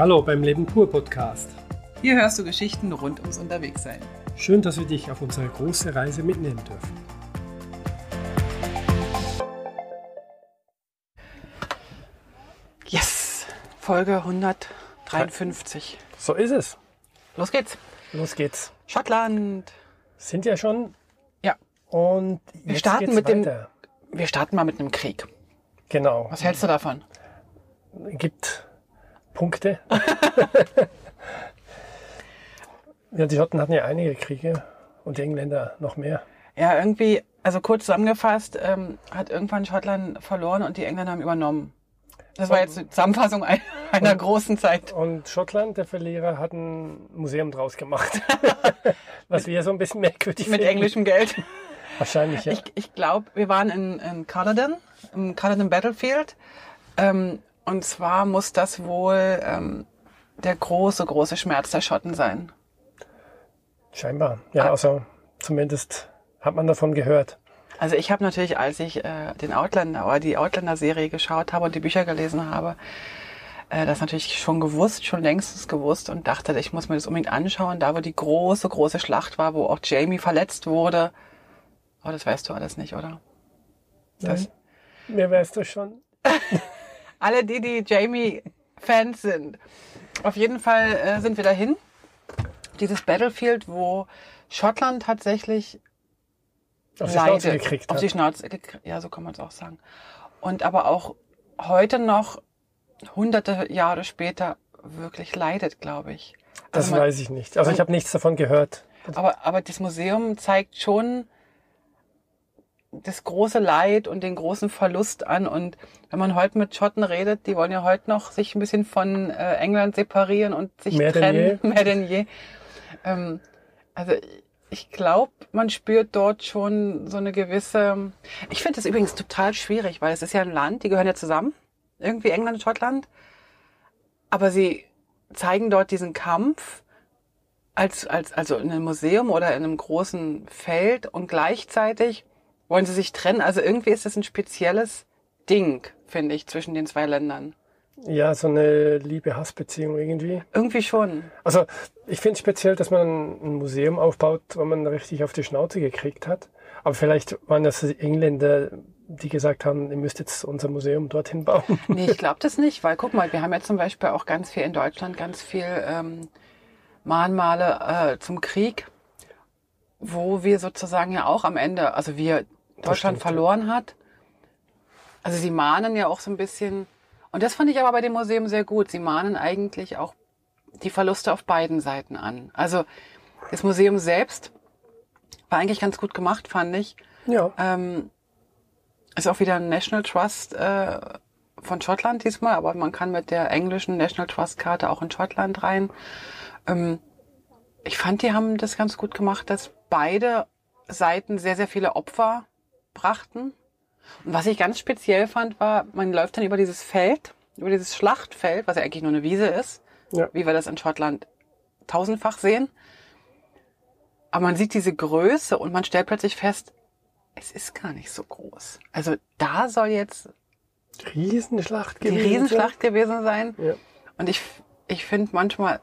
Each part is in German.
Hallo beim Leben pur Podcast. Hier hörst du Geschichten rund ums Unterwegssein. Schön, dass wir dich auf unsere große Reise mitnehmen dürfen. Yes, Folge 153. So ist es. Los geht's. Los geht's. Schottland. Sind ja schon Ja, und wir starten mit dem. weiter. Wir starten mal mit einem Krieg. Genau. Was hältst du davon? Gibt Punkte. ja, die Schotten hatten ja einige Kriege und die Engländer noch mehr. Ja, irgendwie, also kurz zusammengefasst, ähm, hat irgendwann Schottland verloren und die Engländer haben übernommen. Das war jetzt eine Zusammenfassung ein- einer großen Zeit. Und Schottland, der Verlierer, hat ein Museum draus gemacht. Was wir so ein bisschen merkwürdig Mit finden. englischem Geld. Wahrscheinlich, ja. Ich, ich glaube, wir waren in, in Culloden, im Culloden Battlefield. Ähm, und zwar muss das wohl ähm, der große, große Schmerz der Schotten sein. Scheinbar. Ja, Ah. also zumindest hat man davon gehört. Also ich habe natürlich, als ich äh, den Outlander oder die Outlander-Serie geschaut habe und die Bücher gelesen habe, äh, das natürlich schon gewusst, schon längstens gewusst und dachte, ich muss mir das unbedingt anschauen, da wo die große, große Schlacht war, wo auch Jamie verletzt wurde. Aber das weißt du alles nicht, oder? Das, Mir weißt du schon. alle die, die Jamie-Fans sind. Auf jeden Fall äh, sind wir dahin. Dieses Battlefield, wo Schottland tatsächlich Auf die leidet. Schnauze gekriegt auf hat. die Schnauze gekriegt. Ja, so kann man es auch sagen. Und aber auch heute noch, hunderte Jahre später, wirklich leidet, glaube ich. Das Also man- weiß ich nicht. Also ich habe nichts davon gehört. aber, aber das Museum zeigt schon das große Leid und den großen Verlust an. Und wenn man heute mit Schotten redet, die wollen ja heute noch sich ein bisschen von äh, England separieren und sich Mehr denn trennen. Mehr denn je. Ähm, also ich glaube, man spürt dort schon so eine gewisse. Ich finde das übrigens total schwierig, weil es ist ja ein Land, die gehören ja zusammen. Irgendwie England und Schottland. Aber sie zeigen dort diesen Kampf als, als, also in einem Museum oder in einem großen Feld und gleichzeitig wollen sie sich trennen. Also irgendwie ist das ein spezielles Ding, finde ich, zwischen den zwei Ländern. Ja, so eine Liebe-Hass-Beziehung irgendwie. Irgendwie schon. Also ich finde speziell, dass man ein Museum aufbaut, wo man richtig auf die Schnauze gekriegt hat. Aber vielleicht waren das die Engländer, die gesagt haben, ihr müsst jetzt unser Museum dorthin bauen. Nee, ich glaube das nicht, weil guck mal, wir haben ja zum Beispiel auch ganz viel in Deutschland, ganz viel ähm, Mahnmale äh, zum Krieg, wo wir sozusagen ja auch am Ende, also wir Deutschland stimmt, verloren hat. Also sie mahnen ja auch so ein bisschen, und das fand ich aber bei dem Museum sehr gut, sie mahnen eigentlich auch die Verluste auf beiden Seiten an. Also das Museum selbst war eigentlich ganz gut gemacht, fand ich. Ja, Ähm, ist auch wieder ein National Trust äh, von Schottland diesmal, aber man kann mit der englischen National Trust Karte auch in Schottland rein. Ähm, ich fand, die haben das ganz gut gemacht, dass beide Seiten sehr, sehr viele Opfer brachten. Und was ich ganz speziell fand, war, man läuft dann über dieses Feld, über dieses Schlachtfeld, was ja eigentlich nur eine Wiese ist, Ja. wie wir das in Schottland tausendfach sehen. Aber man sieht diese Größe und man stellt plötzlich fest, es ist gar nicht so groß. Also da soll jetzt Riesenschlacht die gewesen. Riesenschlacht gewesen sein. Ja. Und ich, ich finde manchmal,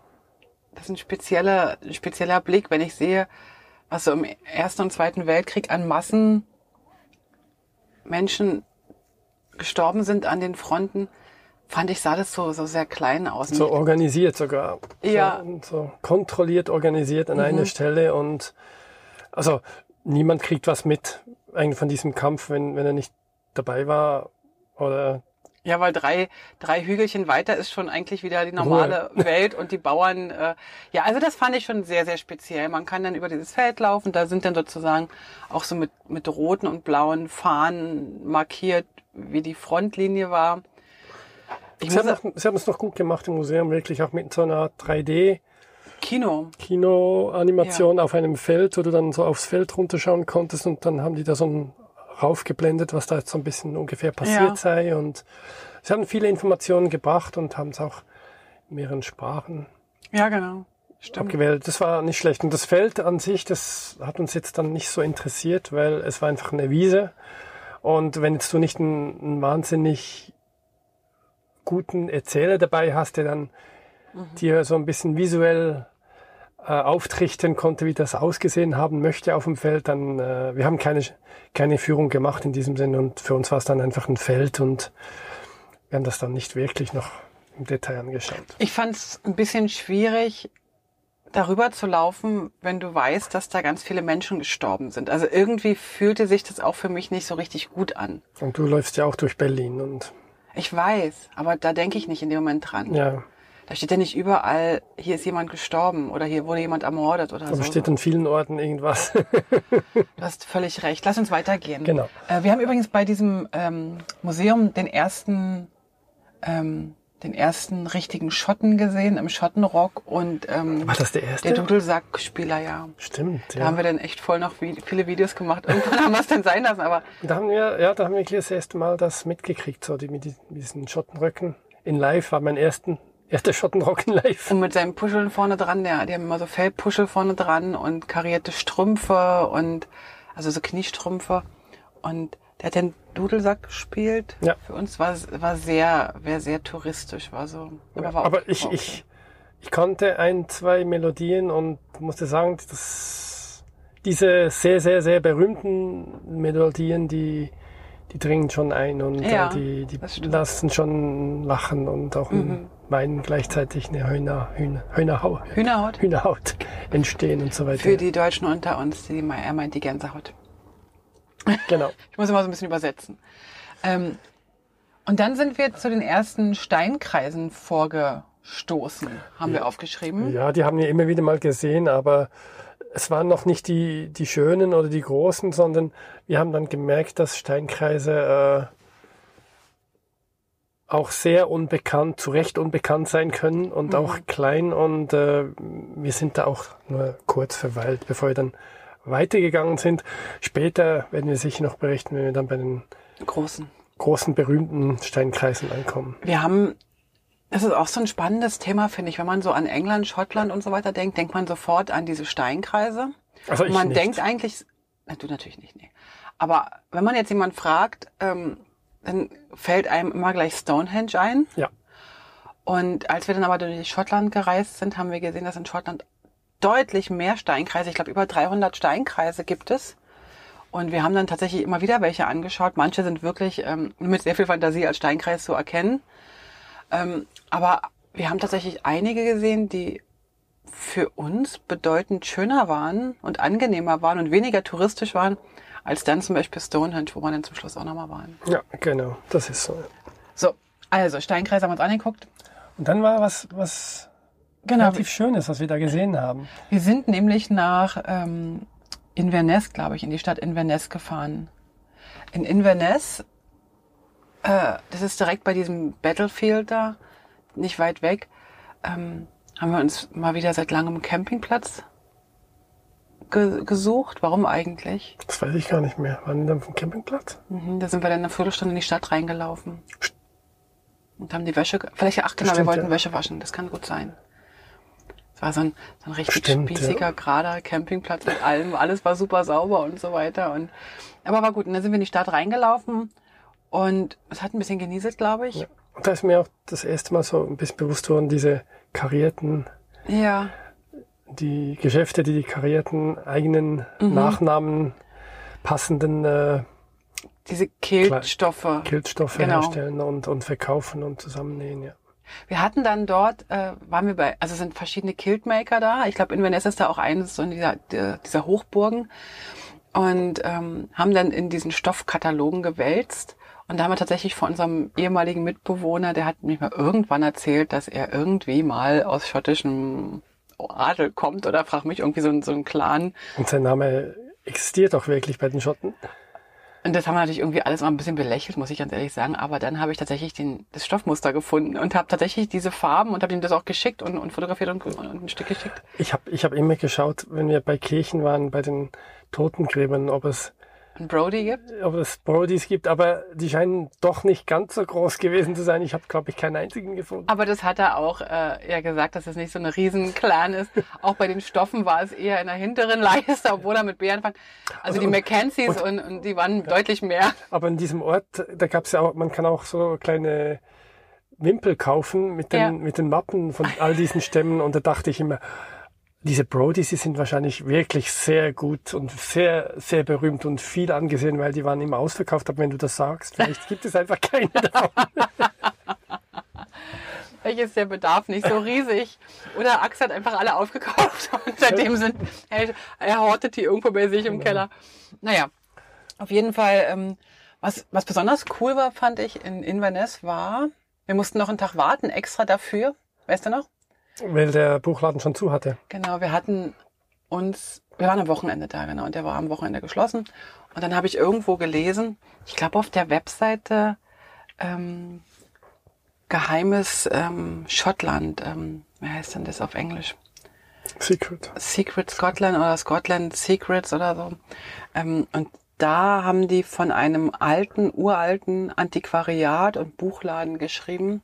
das ist ein spezieller, ein spezieller Blick, wenn ich sehe, was so im Ersten und Zweiten Weltkrieg an Massen Menschen gestorben sind an den Fronten, fand ich, sah das so, so sehr klein aus. So organisiert sogar. Ja. So, so kontrolliert organisiert an Mhm. einer Stelle und also niemand kriegt was mit eigentlich von diesem Kampf, wenn, wenn er nicht dabei war oder Ja, weil drei, drei Hügelchen weiter ist schon eigentlich wieder die normale Welt und die Bauern, äh, ja, also das fand ich schon sehr, sehr speziell. Man kann dann über dieses Feld laufen, da sind dann sozusagen auch so mit, mit roten und blauen Fahnen markiert, wie die Frontlinie war. Ich Sie haben, noch, Sie haben es noch gut gemacht im Museum, wirklich auch mit so einer 3D Kino. Kino-Animation auf einem Feld, wo du dann so aufs Feld runterschauen konntest und dann haben die da so ein raufgeblendet, was da jetzt so ein bisschen ungefähr passiert Ja. sei und sie haben viele Informationen gebracht und haben es auch in mehreren Sprachen Ja, genau. Stimmt. abgewählt. Das war nicht schlecht. Und das Feld an sich, das hat uns jetzt dann nicht so interessiert, weil es war einfach eine Wiese. Und wenn jetzt du nicht einen, einen wahnsinnig guten Erzähler dabei hast, der dann die er so ein bisschen visuell äh, auftrichten konnte, wie das ausgesehen haben möchte auf dem Feld. Dann, äh, wir haben keine, keine Führung gemacht in diesem Sinne und für uns war es dann einfach ein Feld und wir haben das dann nicht wirklich noch im Detail angeschaut. Ich fand es ein bisschen schwierig, darüber zu laufen, wenn du weißt, dass da ganz viele Menschen gestorben sind. Also irgendwie fühlte sich das auch für mich nicht so richtig gut an. Und du läufst ja auch durch Berlin und. Ich weiß, aber da denke ich nicht in dem Moment dran. Ja. Da steht ja nicht überall, hier ist jemand gestorben oder hier wurde jemand ermordet oder Aber so. steht an vielen Orten irgendwas. Du hast völlig recht. Lass uns weitergehen. Genau. Äh, wir haben übrigens bei diesem ähm, Museum den ersten, ähm, den ersten richtigen Schotten gesehen im Schottenrock und ähm, War das der erste? der Dudelsackspieler, ja. Stimmt, Da ja. haben wir dann echt voll noch vi- viele Videos gemacht. Irgendwann haben wir es dann sein lassen, aber Da haben wir, ja, da haben wir das erste Mal das mitgekriegt, so die- mit diesen Schottenröcken. In live war mein ersten, erster Schottenrock in live. und mit seinen Puscheln vorne dran, der, die haben immer so Fellpuschel vorne dran und karierte Strümpfe und also so Kniestrümpfe und der hat den Dudelsack gespielt. Ja. Für uns war es war sehr, war sehr touristisch, war so. Aber, war auch- Aber ich, war ich, ich kannte ein, zwei Melodien und musste sagen, dass diese sehr, sehr, sehr berühmten Melodien, die, die dringen schon ein und Ja, äh, die, die das stimmt. lassen schon lachen und auch Mhm. Meinen gleichzeitig eine Hühner, Hühner, Hühnerhaut, Hühnerhaut. Hühnerhaut entstehen und so weiter. Für die Deutschen unter uns, die, er meint die Gänsehaut. Genau. Ich muss immer so ein bisschen übersetzen. Ähm, und dann sind wir zu den ersten Steinkreisen vorgestoßen, haben wir aufgeschrieben. Ja, die haben wir immer wieder mal gesehen, aber es waren noch nicht die, die schönen oder die großen, sondern wir haben dann gemerkt, dass Steinkreise äh, auch sehr unbekannt, zu Recht unbekannt sein können und auch klein und äh, wir sind da auch nur kurz verweilt, bevor wir dann weitergegangen sind. Später werden wir sicher noch berichten, wenn wir dann bei den Großen. großen berühmten Steinkreisen ankommen. Wir haben, das ist auch so ein spannendes Thema, finde ich. Wenn man so an England, Schottland und so weiter denkt, denkt man sofort an diese Steinkreise. Also Und ich man nicht. denkt eigentlich, na, du natürlich nicht, nee. Aber wenn man jetzt jemand fragt, ähm, dann fällt einem immer gleich Stonehenge ein. Ja. Und als wir dann aber durch Schottland gereist sind, haben wir gesehen, dass in Schottland deutlich mehr Steinkreise, ich glaube über 300 Steinkreise gibt es. Und wir haben dann tatsächlich immer wieder welche angeschaut. Manche sind wirklich ähm, mit sehr viel Fantasie als Steinkreis zu erkennen. Ähm, aber wir haben tatsächlich einige gesehen, die für uns bedeutend schöner waren und angenehmer waren und weniger touristisch waren, als dann zum Beispiel Stonehenge, wo wir dann zum Schluss auch nochmal waren. Ja, genau, das ist so. So, also Steinkreis haben wir uns angeguckt. Und dann war was, was Genau, relativ Schönes, was wir da gesehen haben. wir sind nämlich nach ähm, Inverness, glaube ich, in die Stadt Inverness gefahren. In Inverness, äh, das ist direkt bei diesem Battlefield da, nicht weit weg, ähm, haben wir uns mal wieder seit langem einen Campingplatz ge gesucht. Warum eigentlich? Das weiß ich gar nicht mehr. Waren die dann vom Campingplatz? Mhm, da sind wir dann eine Viertelstunde in die Stadt reingelaufen. Und haben die Wäsche, vielleicht, ach genau, wir Stimmt, wollten ja. Wäsche waschen, das kann gut sein. Es war so ein, so ein richtig Stimmt, spießiger, gerader Campingplatz mit allem, alles war super sauber und so weiter. Und, aber war gut, und dann sind wir in die Stadt reingelaufen und es hat ein bisschen genieselt, glaube ich. Ja. Und da ist mir auch das erste Mal so ein bisschen bewusst worden, diese karierten, Ja, die Geschäfte, die die karierten eigenen Mhm. Nachnamen passenden äh, diese Kiltstoffe. Kiltstoffe Genau. herstellen und, und verkaufen und zusammennähen. Ja. Wir hatten dann dort, äh, waren wir bei, also sind verschiedene Kiltmaker da. Ich glaube, Inverness ist da auch eines so in dieser, der- dieser Hochburgen. Und ähm, haben dann in diesen Stoffkatalogen gewälzt. Und da haben wir tatsächlich von unserem ehemaligen Mitbewohner, der hat mir mal irgendwann erzählt, dass er irgendwie mal aus schottischem Adel kommt oder frag mich irgendwie so, ein- so ein Clan. Und sein Name existiert auch wirklich bei den Schotten. Und das haben wir natürlich irgendwie alles mal ein bisschen belächelt, muss ich ganz ehrlich sagen. Aber dann habe ich tatsächlich den, das Stoffmuster gefunden und habe tatsächlich diese Farben und habe ihm das auch geschickt und, und fotografiert und, und ein Stück geschickt. Ich habe ich hab immer geschaut, wenn wir bei Kirchen waren, bei den Totengräbern, ob es, Brody gibt. ob es Brodies gibt, aber die scheinen doch nicht ganz so groß gewesen zu sein. Ich habe, glaube ich, keinen einzigen gefunden. Aber das hat er auch äh, ja gesagt, dass es nicht so eine riesen Clan ist. Auch bei den Stoffen war es eher in der hinteren Leiste, obwohl er mit B anfängt. Also die und- Mackenzies und, und die waren deutlich mehr. Aber in diesem Ort, da gab es ja auch, man kann auch so kleine Wimpel kaufen mit den, Ja. mit den Mappen von all diesen Stämmen und da dachte ich immer, diese Brodies, die sind wahrscheinlich wirklich sehr gut und sehr, sehr berühmt und viel angesehen, weil die waren immer ausverkauft. Aber wenn du das sagst, vielleicht gibt es einfach keine davon. Vielleicht ist der Bedarf nicht so riesig. Oder Axe hat einfach alle aufgekauft und seitdem sind, er, er hortet die irgendwo bei sich im Keller. Naja, auf jeden Fall, ähm, was, was besonders cool war, fand ich, in Inverness war, wir mussten noch einen Tag warten, extra dafür. Weißt du noch? Weil der Buchladen schon zu hatte. Genau, wir hatten uns, wir waren am Wochenende da, genau, und der war am Wochenende geschlossen. Und dann habe ich irgendwo gelesen, ich glaube auf der Webseite ähm, Geheimes ähm, Schottland, ähm, wie heißt denn das auf Englisch? Secret. Secret Scotland oder Scotland Secrets oder so. Ähm, und da haben die von einem alten, uralten Antiquariat und Buchladen geschrieben.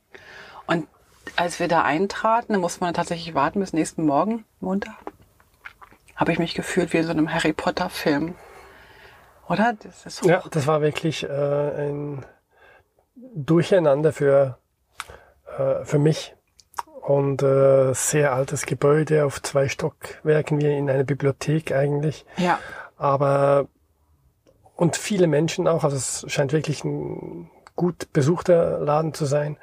Als wir da eintraten, da musste man tatsächlich warten bis nächsten Morgen, Montag, habe ich mich gefühlt wie in so einem Harry Potter Film. Oder? Das Ja, das war wirklich äh, ein Durcheinander für, äh, für mich. Und äh, sehr altes Gebäude auf zwei Stockwerken, wie in einer Bibliothek eigentlich. ja. Aber und viele Menschen auch, also es scheint wirklich ein gut besuchter Laden zu sein.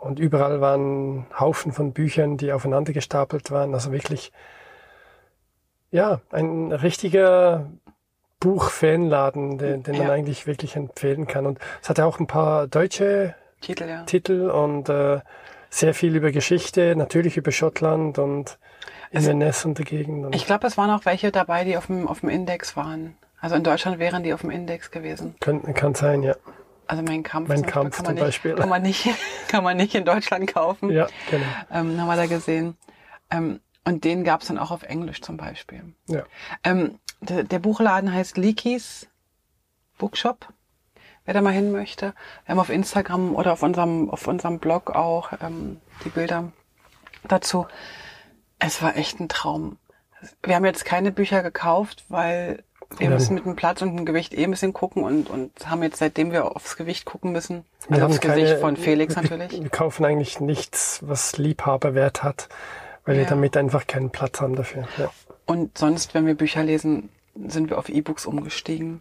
Und überall waren Haufen von Büchern, die aufeinander gestapelt waren. Also wirklich, ja, ein richtiger Buchfanladen, den, den man Ja. eigentlich wirklich empfehlen kann. Und es hatte auch ein paar deutsche Titel, ja. Titel und äh, sehr viel über Geschichte, natürlich über Schottland und Inverness und die Gegend. Und Ich glaube, es waren auch welche dabei, die auf dem, auf dem Index waren. Also in Deutschland wären die auf dem Index gewesen. kann, kann sein, ja. Also mein Kampf, Mein zum Beispiel Kampf kann zum man nicht, Beispiel. Kann man nicht, kann man nicht in Deutschland kaufen. Ja, genau. Ähm, haben wir da gesehen. Ähm, und den gab's dann auch auf Englisch zum Beispiel. Ja. Ähm, der, der Buchladen heißt Leaky's Bookshop. Wer da mal hin möchte. Wir haben auf Instagram oder auf unserem, auf unserem Blog auch ähm, die Bilder dazu. Es war echt ein Traum. Wir haben jetzt keine Bücher gekauft, weil wir Ja. müssen mit dem Platz und dem Gewicht eh ein bisschen gucken und, und haben jetzt, seitdem wir aufs Gewicht gucken müssen, Wir also aufs Gesicht keine- von Felix wir, natürlich. Wir kaufen eigentlich nichts, was Liebhaberwert hat, weil wir Ja. damit einfach keinen Platz haben dafür. Ja. Und sonst, wenn wir Bücher lesen, sind wir auf E-Books umgestiegen.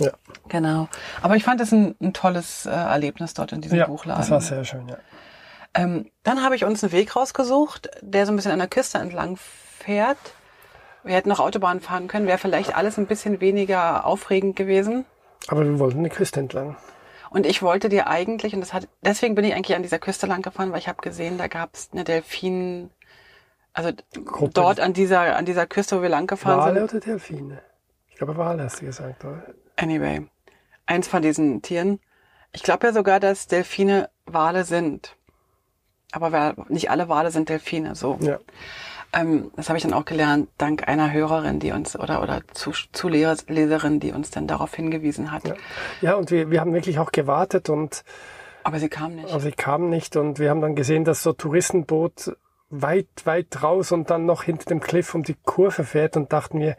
Ja, Genau. Aber ich fand es ein, ein tolles äh, Erlebnis dort in diesem ja Buchladen. das war sehr schön, ja. Ähm, dann habe ich uns einen Weg rausgesucht, der so ein bisschen an der Küste entlang fährt. Wir hätten noch Autobahn fahren können, wäre vielleicht alles ein bisschen weniger aufregend gewesen. Aber wir wollten die Küste entlang. Und ich wollte dir eigentlich, und das hat, deswegen bin ich eigentlich an dieser Küste lang gefahren, weil ich habe gesehen, da gab es eine Delfin, also Gruppe. dort an dieser, an dieser Küste, wo wir lang gefahren Wale sind. oder Delfine? Ich glaube Wale hast du gesagt, oder? Anyway, eins von diesen Tieren. Ich glaube ja sogar, dass Delfine Wale sind. Aber nicht alle Wale sind Delfine, so. Ja. Ähm, das habe ich dann auch gelernt, dank einer Hörerin, die uns, oder, oder zu, Zuleserin, die uns dann darauf hingewiesen hat. Ja, ja und wir, wir haben wirklich auch gewartet und Aber sie kam nicht. aber sie kamen nicht und wir haben dann gesehen, dass so Touristenboot weit, weit raus und dann noch hinter dem Cliff um die Kurve fährt und dachten wir,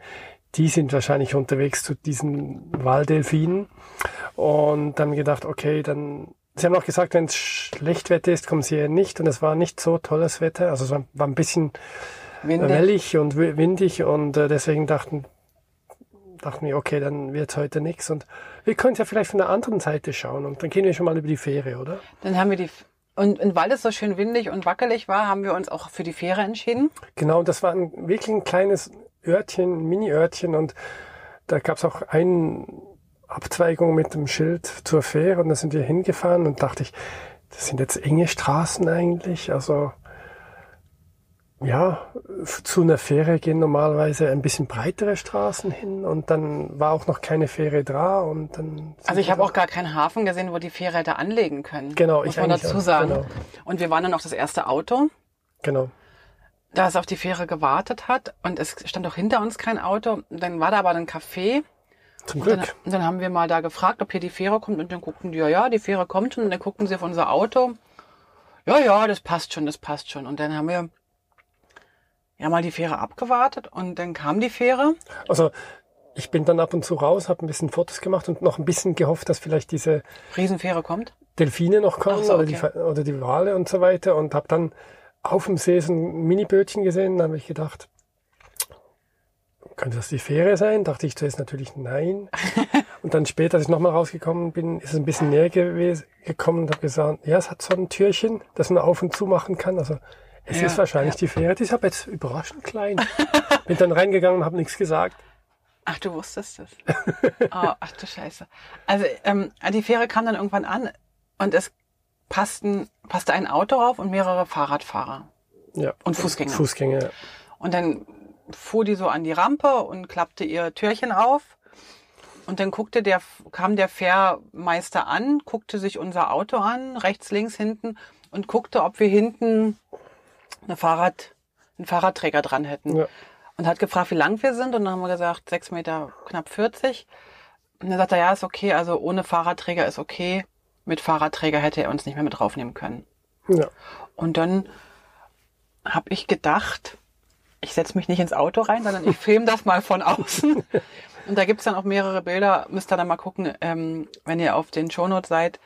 die sind wahrscheinlich unterwegs zu diesen Waldelfinen. Und dann gedacht, okay, dann, sie haben auch gesagt, wenn es schlecht Wetter ist, kommen sie ja nicht. Und es war nicht so tolles Wetter. Also es war, war ein bisschen Windig. wellig und wi- windig und äh, deswegen dachten, dachten wir, okay, dann wird's heute nichts. Und wir können ja vielleicht von der anderen Seite schauen und dann gehen wir schon mal über die Fähre, oder? Dann haben wir die, und, und weil es so schön windig und wackelig war, haben wir uns auch für die Fähre entschieden. Genau, das war ein, wirklich ein kleines Örtchen, Mini-Örtchen und da gab's auch eine Abzweigung mit dem Schild zur Fähre und da sind wir hingefahren und dachte ich, das sind jetzt enge Straßen eigentlich, also ja, zu einer Fähre gehen normalerweise ein bisschen breitere Straßen hin und dann war auch noch keine Fähre da und dann Also ich habe da- auch gar keinen Hafen gesehen, wo die Fähre hätte anlegen können. Genau, muss ich man dazu sagen. genau. Und wir waren dann auch das erste Auto, genau das auf die Fähre gewartet hat. Und es stand auch hinter uns kein Auto. Dann war da aber ein Café. zum Und dann, Glück und dann haben wir mal da gefragt, ob hier die Fähre kommt. Und dann guckten die, ja, ja, die Fähre kommt schon. Und dann guckten sie auf unser Auto. Ja, ja, das passt schon, das passt schon. Und dann haben wir ja mal die Fähre abgewartet. Und dann kam die Fähre. also ich bin dann ab und zu raus, habe ein bisschen Fotos gemacht und noch ein bisschen gehofft, dass vielleicht diese Riesenfähre kommt. Delfine noch kommen so, oder, die, okay. Oder die Wale und so weiter und habe dann auf dem See so ein Mini-Bötchen gesehen. Da habe ich gedacht, könnte das die Fähre sein? Dachte ich zuerst natürlich nein. und dann später, als ich nochmal rausgekommen bin, ist es ein bisschen näher gewesen, gekommen und habe gesagt, ja, es hat so ein Türchen, das man auf und zu machen kann. Also es Ja, ist wahrscheinlich die Fähre. Die ist aber jetzt überraschend klein. bin dann reingegangen und habe nichts gesagt. Ach, du wusstest es. Oh, ach du Scheiße. Also ähm, die Fähre kam dann irgendwann an und es passten, passte ein Auto auf und mehrere Fahrradfahrer Ja. und Fußgänger. Fußgänger. ja. Und dann fuhr die so an die Rampe und klappte ihr Türchen auf. Und dann guckte der, kam der Fährmeister an, guckte sich unser Auto an, rechts, links, hinten und guckte, ob wir hinten eine Fahrrad, einen Fahrradträger dran hätten. Ja. Und hat gefragt, wie lang wir sind. Und dann haben wir gesagt, sechs Meter, knapp 40. Und dann sagt er, ja, ist okay, also ohne Fahrradträger ist okay. Mit Fahrradträger hätte er uns nicht mehr mit draufnehmen können. Ja. Und dann habe ich gedacht, ich setze mich nicht ins Auto rein, sondern ich filme das mal von außen. Und da gibt's dann auch mehrere Bilder. Müsst ihr dann mal gucken, ähm, wenn ihr auf den Shownotes seid.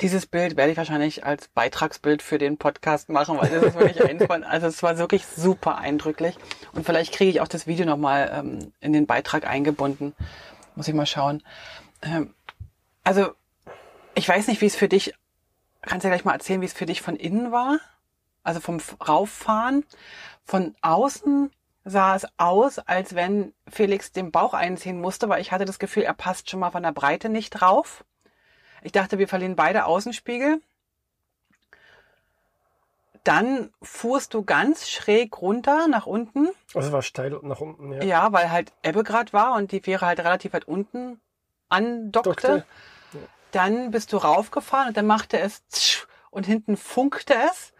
Dieses Bild werde ich wahrscheinlich als Beitragsbild für den Podcast machen, weil das ist wirklich eins von, also es war wirklich super eindrücklich. Und vielleicht kriege ich auch das Video nochmal ähm, in den Beitrag eingebunden. Muss ich mal schauen. Ähm, also, ich weiß nicht, wie es für dich, kannst du ja gleich mal erzählen, wie es für dich von innen war? Also vom Rauffahren. Von außen sah es aus, als wenn Felix den Bauch einziehen musste, weil ich hatte das Gefühl, er passt schon mal von der Breite nicht drauf. Ich dachte, wir verlieren beide Außenspiegel. Dann fuhrst du ganz schräg runter nach unten. Also es war steil nach unten. Ja. Ja, weil halt Ebbe grad war und die Fähre halt relativ weit unten andockte. Dockte. Dann bist du raufgefahren und dann machte es und hinten funkte es,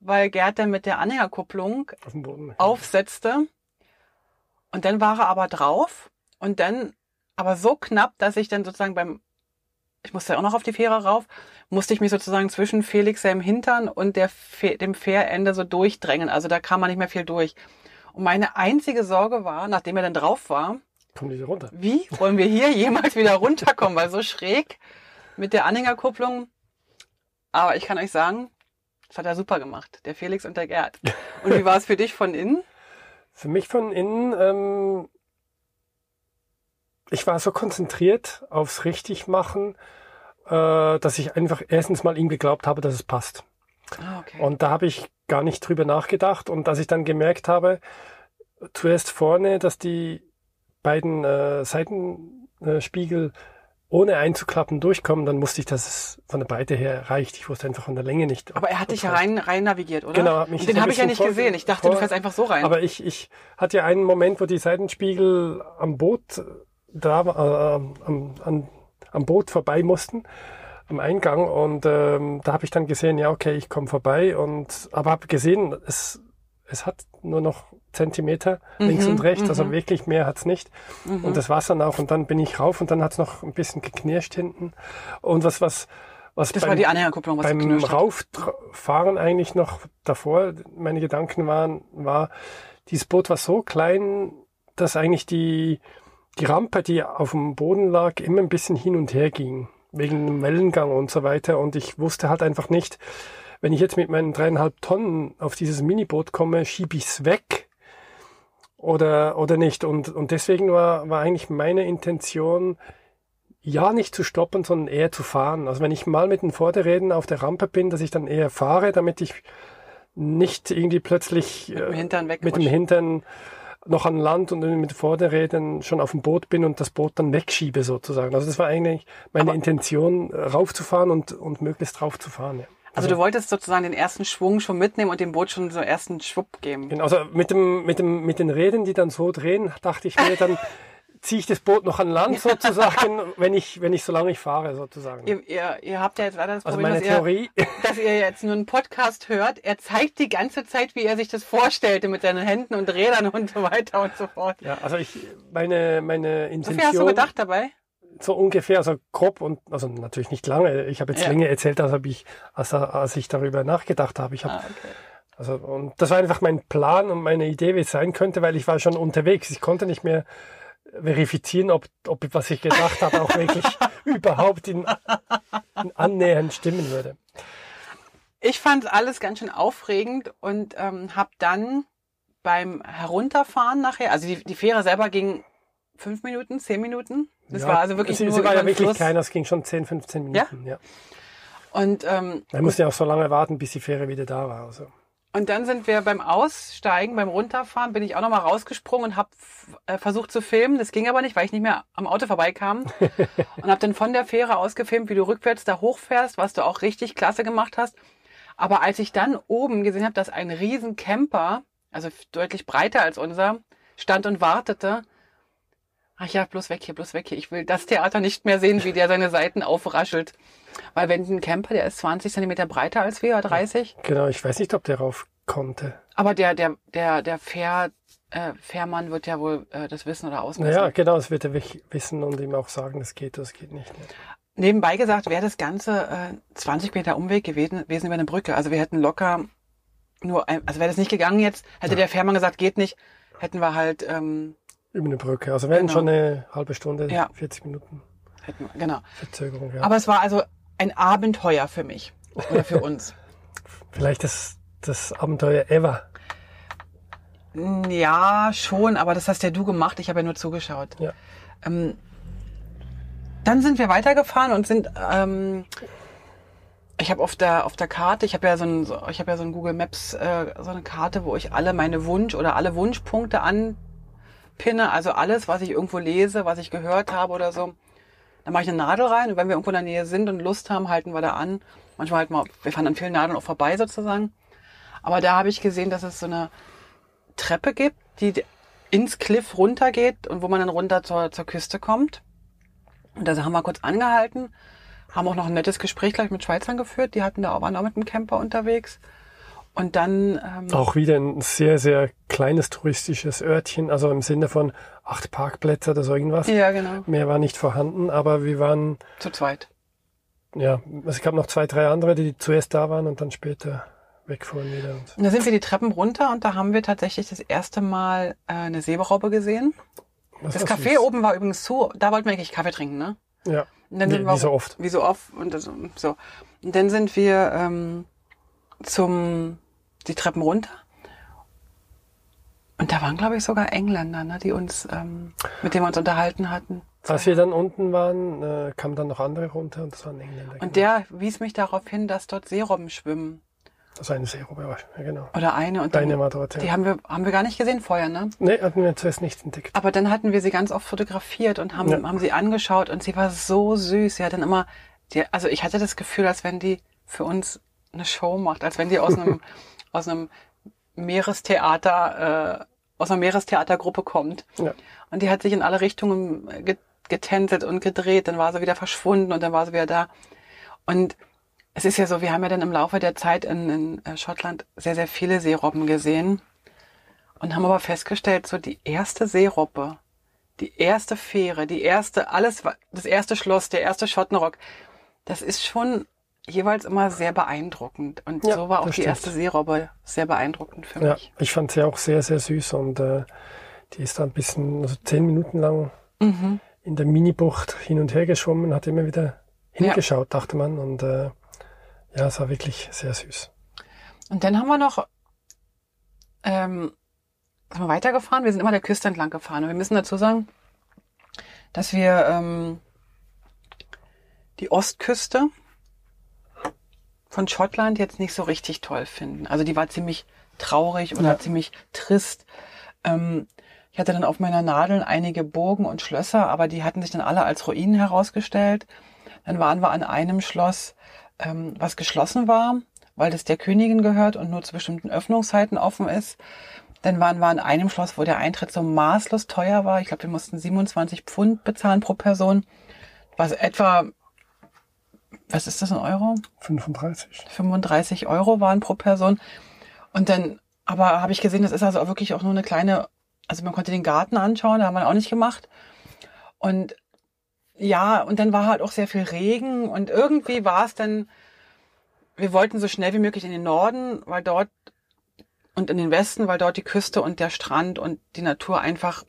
weil Gerd dann mit der Anhängerkupplung Auf Boden. aufsetzte. Und dann war er aber drauf und dann aber so knapp, dass ich dann sozusagen beim, ich musste ja auch noch auf die Fähre rauf, musste ich mich sozusagen zwischen Felix seinem Hintern und der, dem Fährende so durchdrängen. Also da kam man nicht mehr viel durch. Und meine einzige Sorge war, nachdem er dann drauf war, Kommen die runter. wie wollen wir hier jemals wieder runterkommen? Weil so schräg mit der Anhängerkupplung. Aber ich kann euch sagen, das hat er super gemacht, der Felix und der Gerd. Und wie war es für dich von innen? Für mich von innen, ähm, ich war so konzentriert aufs Richtigmachen, äh, dass ich einfach erstens mal ihm geglaubt habe, dass es passt. Ah, okay. Und da habe ich gar nicht drüber nachgedacht. Und als ich dann gemerkt habe, zuerst vorne, dass die beiden äh, Seitenspiegel ohne einzuklappen durchkommen, dann wusste ich, dass es von der Breite her reicht. Ich wusste einfach von der Länge nicht. Aber er hat dich ja rein, rein navigiert, oder? Genau, hat mich Und den habe ich ja nicht gesehen. Ich dachte, vor- du fährst einfach so rein. Aber ich, ich hatte ja einen Moment, wo die Seitenspiegel am Boot da äh, am, am, am Boot vorbei mussten am Eingang und ähm, da habe ich dann gesehen, ja okay, ich komme vorbei und aber habe gesehen, es es hat nur noch Zentimeter links Mhm, und rechts, also mhm. wirklich mehr hat's nicht. Und das war's dann auch und dann bin ich rauf und dann hat's noch ein bisschen geknirscht hinten und was was was das beim- war die Anhängerkupplung, was beim. Rauffahren eigentlich noch davor, meine Gedanken waren, war, dieses Boot war so klein, dass eigentlich die, die Rampe, die auf dem Boden lag, immer ein bisschen hin und her ging. Wegen dem Wellengang und so weiter. Und ich wusste halt einfach nicht, wenn ich jetzt mit meinen dreieinhalb Tonnen auf dieses Miniboot komme, schiebe ich's weg oder, oder nicht. Und, und deswegen war, war eigentlich meine Intention, ja nicht zu stoppen, sondern eher zu fahren. Also wenn ich mal mit den Vorderrädern auf der Rampe bin, dass ich dann eher fahre, damit ich nicht irgendwie plötzlich Mit dem äh, Hintern weg. mit dem Hintern noch an Land und mit den Vorderrädern schon auf dem Boot bin und das Boot dann wegschiebe sozusagen. Also das war eigentlich meine Aber- Intention, äh, raufzufahren und, und möglichst raufzufahren. Ja. Also du wolltest sozusagen den ersten Schwung schon mitnehmen und dem Boot schon so ersten Schwupp geben. Genau, Also mit dem, mit dem, mit den Rädern, die dann so drehen, dachte ich mir, dann ziehe ich das Boot noch an Land sozusagen, wenn ich, wenn ich so lange ich fahre sozusagen. Ihr, ihr, ihr habt ja jetzt leider das Also Problem, meine dass, ihr, Theorie, dass ihr jetzt nur einen Podcast hört. Er zeigt die ganze Zeit, wie er sich das vorstellte mit seinen Händen und Rädern und so weiter und so fort. ja, also ich, meine, meine So Intention. viel hast du gedacht dabei? so ungefähr, also grob und also natürlich nicht lange. Ich habe jetzt Ja. länger erzählt, als, hab ich, als, als ich darüber nachgedacht habe. Ich habe Ah, okay. also und das war einfach mein Plan und meine Idee, wie es sein könnte, weil ich war schon unterwegs. Ich konnte nicht mehr verifizieren, ob, ob was ich gedacht habe, auch wirklich überhaupt in, in annähernd stimmen würde. Ich fand alles ganz schön aufregend und ähm, habe dann beim Herunterfahren nachher, also die, die Fähre selber ging fünf Minuten, zehn Minuten. Das ja, war also wirklich sie, nur sie war ja wirklich Fluss. klein, das ging schon 10, 15 Minuten. Ja. ja. Und ähm, Man musste ja auch so lange warten, bis die Fähre wieder da war. Also. Und dann sind wir beim Aussteigen, beim Runterfahren, bin ich auch nochmal rausgesprungen und habe äh, versucht zu filmen. Das ging aber nicht, weil ich nicht mehr am Auto vorbeikam. und habe dann von der Fähre aus gefilmt, wie du rückwärts da hochfährst, was du auch richtig klasse gemacht hast. Aber als ich dann oben gesehen habe, dass ein riesen Camper, also deutlich breiter als unser, stand und wartete, ach ja, bloß weg hier, bloß weg hier. Ich will das Theater nicht mehr sehen, wie der seine Seiten aufraschelt. Weil wenn ein Camper, der ist 20 Zentimeter breiter als wir, 30. Genau, ich weiß nicht, ob der rauf konnte. Aber der, der, der, der Fähr, äh, Fährmann wird ja wohl äh, das wissen oder ausmessen. Naja, genau, das wird er wissen und ihm auch sagen, das geht, das geht nicht. Nebenbei gesagt, wäre das Ganze äh, 20 Meter Umweg gewesen, gewesen über eine Brücke. Also wir hätten locker nur, ein, also wäre das nicht gegangen jetzt, hätte ja. der Fährmann gesagt, geht nicht, hätten wir halt ähm, über eine Brücke. Also wären genau. schon eine halbe Stunde, ja. 40 Minuten. Hätten wir, genau. Verzögerung, ja. Aber es war also ein Abenteuer für mich oder für uns. Vielleicht das, das Abenteuer ever. Ja, schon, aber das hast ja du gemacht. Ich habe ja nur zugeschaut. Ja. Ähm, dann sind wir weitergefahren und sind. Ähm, ich habe auf der auf der Karte, ich habe ja so ein, so, ich habe ja so ein Google Maps äh, so eine Karte, wo ich alle meine Wunsch oder alle Wunschpunkte anpinne, also alles, was ich irgendwo lese, was ich gehört habe oder so. Dann mache ich eine Nadel rein und wenn wir irgendwo in der Nähe sind und Lust haben, halten wir da an. Manchmal halt mal, wir fahren an vielen Nadeln auch vorbei sozusagen. Aber da habe ich gesehen, dass es so eine Treppe gibt, die ins Cliff runtergeht und wo man dann runter zur, zur Küste kommt. Und da haben wir kurz angehalten, haben auch noch ein nettes Gespräch gleich mit Schweizern geführt. Die hatten da auch, waren auch mit dem Camper unterwegs. Und dann. Ähm, auch wieder ein sehr, sehr kleines touristisches Örtchen, also im Sinne von acht Parkplätze oder so irgendwas. Ja, genau. Mehr war nicht vorhanden, aber wir waren. Zu zweit. Ja, es gab noch zwei, drei andere, die zuerst da waren und dann später wegfuhren wieder. Und da sind wir die Treppen runter und da haben wir tatsächlich das erste Mal äh, eine Seberobbe gesehen. Das, das Café süß. oben war übrigens zu, da wollten wir eigentlich Kaffee trinken, ne? Ja. Und dann nee, sind wir, wie so oft. Wie so oft. Und das, so. Und dann sind wir ähm, zum die Treppen runter. Und da waren, glaube ich, sogar Engländer, ne, die uns, ähm, mit denen wir uns unterhalten hatten. Als wir dann unten waren, äh, kamen dann noch andere runter und das waren Engländer. Und der wies mich darauf hin, dass dort Seerobben schwimmen. Das eine Seerobbe, ja, genau. Oder eine. Und Deine war dort, ja. Die haben wir, haben wir gar nicht gesehen vorher, ne? Nee, hatten wir zuerst nicht entdeckt. Aber dann hatten wir sie ganz oft fotografiert und haben, ja. haben sie angeschaut und sie war so süß. Sie hat dann immer, die, also ich hatte das Gefühl, als wenn die für uns eine Show macht, als wenn die aus einem, aus einem Meerestheater, äh, aus einer Meerestheatergruppe kommt. Ja. Und die hat sich in alle Richtungen getänzelt und gedreht, dann war sie wieder verschwunden und dann war sie wieder da. Und es ist ja so, wir haben ja dann im Laufe der Zeit in, in äh, Schottland sehr, sehr viele Seerobben gesehen und haben aber festgestellt, so die erste Seerobbe, die erste Fähre, die erste, alles, das erste Schloss, der erste Schottenrock, das ist schon jeweils immer sehr beeindruckend. Und ja, so war auch die stimmt. erste Seerobbe sehr beeindruckend für ja, mich. Ich fand sie auch sehr, sehr süß und äh, die ist da ein bisschen, also zehn Minuten lang mhm. in der Minibucht hin und her geschwommen, hat immer wieder hingeschaut, ja. dachte man. Und äh, ja, es war wirklich sehr süß. Und dann haben wir noch ähm, sind wir weitergefahren. Wir sind immer der Küste entlang gefahren. Und wir müssen dazu sagen, dass wir ähm, die Ostküste von Schottland jetzt nicht so richtig toll finden. Also die war ziemlich traurig oder ja. ziemlich trist. Ähm, ich hatte dann auf meiner Nadel einige Burgen und Schlösser, aber die hatten sich dann alle als Ruinen herausgestellt. Dann waren wir an einem Schloss, ähm, was geschlossen war, weil das der Königin gehört und nur zu bestimmten Öffnungszeiten offen ist. Dann waren wir an einem Schloss, wo der Eintritt so maßlos teuer war. Ich glaube, wir mussten 27 Pfund bezahlen pro Person, was etwa was ist das in Euro? 35. 35 Euro waren pro Person. Und dann, aber habe ich gesehen, das ist also auch wirklich auch nur eine kleine, also man konnte den Garten anschauen, da haben wir auch nicht gemacht. Und ja, und dann war halt auch sehr viel Regen und irgendwie war es dann, wir wollten so schnell wie möglich in den Norden, weil dort und in den Westen, weil dort die Küste und der Strand und die Natur einfach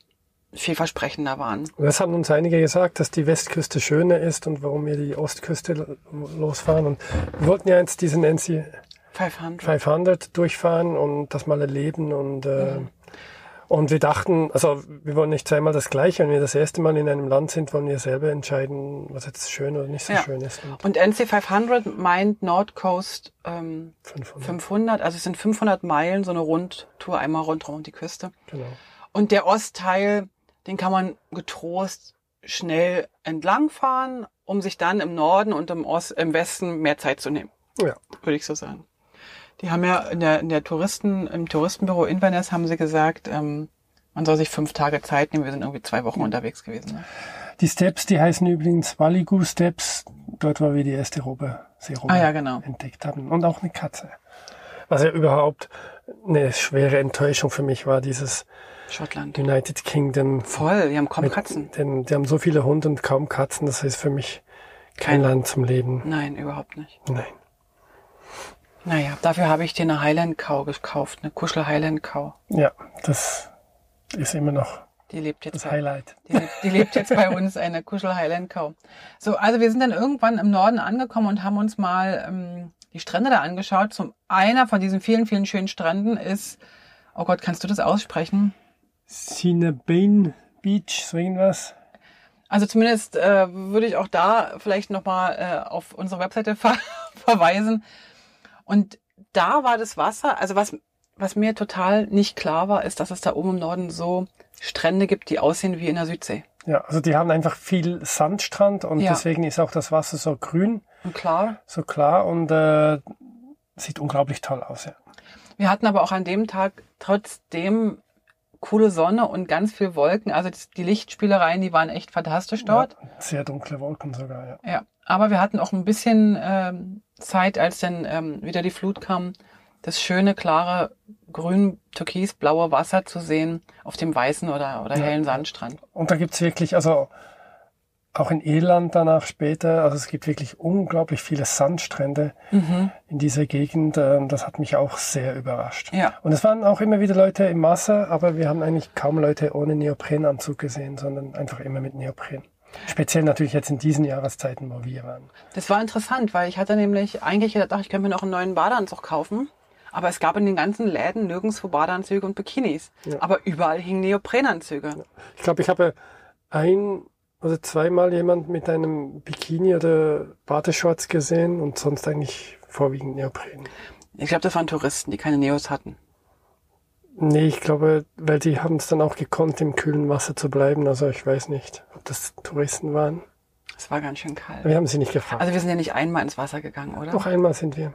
vielversprechender waren. Das haben uns einige gesagt, dass die Westküste schöner ist und warum wir die Ostküste losfahren. Und wir wollten ja jetzt diesen NC 500, 500 durchfahren und das mal erleben und äh, mhm. Und wir dachten, also wir wollen nicht zweimal das Gleiche. Wenn wir das erste Mal in einem Land sind, wollen wir selber entscheiden, was jetzt schön oder nicht so ja. schön ist. Und, und NC 500 meint Nordcoast ähm, 500. 500. Also es sind 500 Meilen, so eine Rundtour einmal rundherum um die Küste. Genau. Und der Ostteil, den kann man getrost schnell entlangfahren, um sich dann im Norden und im, Ost, im Westen mehr Zeit zu nehmen. Ja. Würde ich so sagen. Die haben ja in der, in der Touristen, im Touristenbüro Inverness haben sie gesagt, ähm, man soll sich fünf Tage Zeit nehmen. Wir sind irgendwie zwei Wochen unterwegs gewesen. Ne? Die Steps, die heißen übrigens Waligu Steps. Dort, wo wir die erste Robbe, Seerobbe ah, ja, genau. entdeckt haben. Und auch eine Katze. Was ja überhaupt eine schwere Enttäuschung für mich war, dieses Schottland. United Kingdom. Voll, die haben kaum Katzen. Denn, die haben so viele Hunde und kaum Katzen. Das ist für mich kein, kein Land zum Leben. Nein, überhaupt nicht. Nein. Naja, dafür habe ich dir eine Highland Cow gekauft, eine Kuschel Highland Cow. Ja, das ist immer noch die lebt jetzt das bei, Highlight. Die, die, lebt jetzt bei uns, eine Kuschel Highland Cow. So, also wir sind dann irgendwann im Norden angekommen und haben uns mal ähm, die Strände da angeschaut. Zum einer von diesen vielen, vielen schönen Stränden ist, oh Gott, kannst du das aussprechen? Cinnabane Beach, so irgendwas. Also zumindest äh, würde ich auch da vielleicht nochmal äh, auf unsere Webseite ver verweisen. Und da war das Wasser, also was, was mir total nicht klar war, ist, dass es da oben im Norden so Strände gibt, die aussehen wie in der Südsee. Ja, also die haben einfach viel Sandstrand und ja. deswegen ist auch das Wasser so grün. Und klar. So klar und äh, sieht unglaublich toll aus, ja. Wir hatten aber auch an dem Tag trotzdem coole Sonne und ganz viel Wolken. Also die Lichtspielereien, die waren echt fantastisch dort. Ja, sehr dunkle Wolken sogar, ja. Ja, aber wir hatten auch ein bisschen ähm, Zeit, als dann ähm, wieder die Flut kam, das schöne, klare, grün, türkis, blaue Wasser zu sehen auf dem weißen oder, oder hellen Sandstrand. Und da gibt's wirklich, also auch in Irland danach später, also es gibt wirklich unglaublich viele Sandstrände mhm. in dieser Gegend. Ähm, das hat mich auch sehr überrascht. Ja. Und es waren auch immer wieder Leute im Wasser, aber wir haben eigentlich kaum Leute ohne Neoprenanzug gesehen, sondern einfach immer mit Neopren. Speziell natürlich jetzt in diesen Jahreszeiten, wo wir waren. Das war interessant, weil ich hatte nämlich eigentlich gedacht, ich könnte mir noch einen neuen Badeanzug kaufen. Aber es gab in den ganzen Läden nirgendwo Badeanzüge und Bikinis. Ja. Aber überall hingen Neoprenanzüge. Ich glaube, ich habe ein oder zweimal jemand mit einem Bikini oder Badeshorts gesehen und sonst eigentlich vorwiegend Neopren. Ich glaube, das waren Touristen, die keine Neos hatten. Nee, ich glaube, weil die haben es dann auch gekonnt, im kühlen Wasser zu bleiben. Also ich weiß nicht, ob das Touristen waren. Es war ganz schön kalt. Wir haben sie nicht gefragt. Also wir sind ja nicht einmal ins Wasser gegangen, oder? Doch einmal sind wir.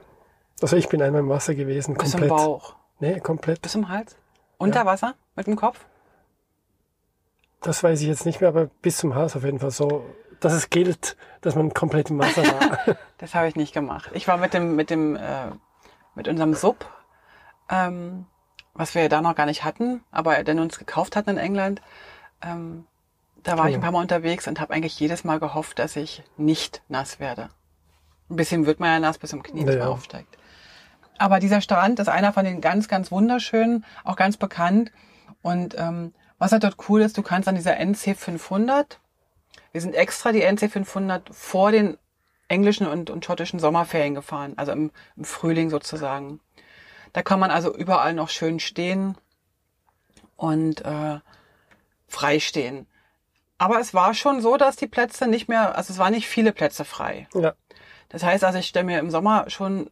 Also ich bin einmal im Wasser gewesen, Bis komplett. Bis zum Bauch? Nee, komplett. Bis zum Hals? Unter ja. Wasser? Mit dem Kopf? Das weiß ich jetzt nicht mehr, aber bis zum Hals auf jeden Fall so, dass es gilt, dass man komplett im Wasser war. das habe ich nicht gemacht. Ich war mit dem, mit dem, äh, mit unserem Sub, ähm, was wir da noch gar nicht hatten, aber den uns gekauft hatten in England. Ähm, da war oh. ich ein paar Mal unterwegs und habe eigentlich jedes Mal gehofft, dass ich nicht nass werde. Ein bisschen wird man ja nass bis zum Knie naja. aufsteigt. Aber dieser Strand ist einer von den ganz, ganz wunderschönen, auch ganz bekannt. Und ähm, was halt dort cool ist, du kannst an dieser NC 500, wir sind extra die NC 500 vor den englischen und, und schottischen Sommerferien gefahren, also im, im Frühling sozusagen. Da kann man also überall noch schön stehen und äh, frei stehen. Aber es war schon so, dass die Plätze nicht mehr, also es waren nicht viele Plätze frei. Ja. Das heißt also, ich stelle mir im Sommer schon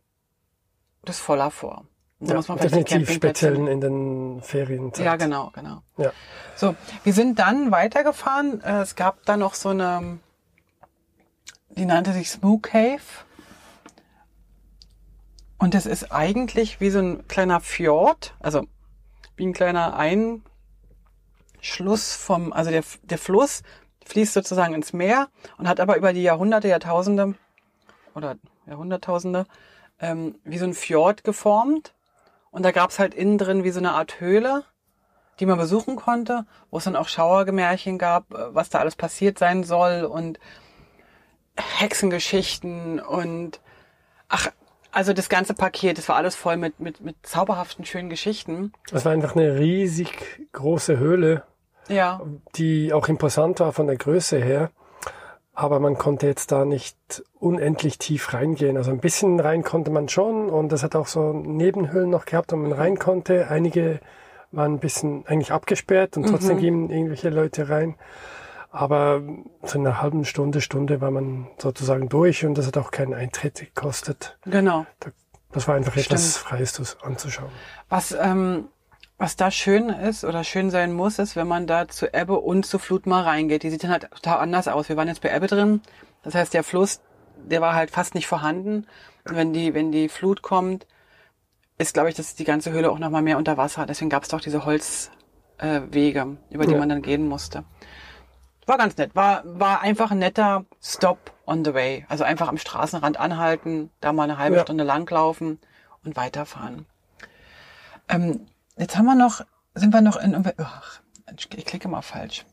das voller vor. Da ja, muss man definitiv speziell in den Ferien. Ja, genau, genau. Ja. So, wir sind dann weitergefahren. Äh, es gab da noch so eine, die nannte sich Smoo Cave. Und das ist eigentlich wie so ein kleiner Fjord, also wie ein kleiner Einschluss vom, also der, der Fluss fließt sozusagen ins Meer und hat aber über die Jahrhunderte, Jahrtausende oder Jahrhunderttausende ähm, wie so ein Fjord geformt. Und da gab's halt innen drin wie so eine Art Höhle, die man besuchen konnte, wo es dann auch Schauergemärchen gab, äh, was da alles passiert sein soll und Hexengeschichten und ach, also das ganze Paket, das war alles voll mit, mit, mit zauberhaften, schönen Geschichten. Das war einfach eine riesig große Höhle. Ja. die auch imposant war von der Größe her. Aber man konnte jetzt da nicht unendlich tief reingehen. Also ein bisschen rein konnte man schon und das hat auch so Nebenhöhlen noch gehabt, wo man rein konnte. Einige waren ein bisschen eigentlich abgesperrt und trotzdem gingen irgendwelche Leute rein. Aber so in einer halben Stunde, Stunde war man sozusagen durch und das hat auch keinen Eintritt gekostet. Genau. Das war einfach etwas Stimmt. Freies zu- anzuschauen. Was, ähm, was da schön ist oder schön sein muss, ist, wenn man da zu Ebbe und zu Flut mal reingeht. Die sieht dann halt total anders aus. Wir waren jetzt bei Ebbe drin. Das heißt, der Fluss, der war halt fast nicht vorhanden. Und wenn die, wenn die Flut kommt, ist, glaube ich, dass die ganze Höhle auch noch mal mehr unter Wasser. Deswegen gab es doch diese Holzwege, äh, über die Ja. man dann gehen musste. War ganz nett. War, war einfach ein netter Stop on the way. Also einfach am Straßenrand anhalten, da mal eine halbe Ja. Stunde langlaufen und weiterfahren. Ähm, jetzt haben wir noch, sind wir noch in, ach, ich ich klicke mal falsch.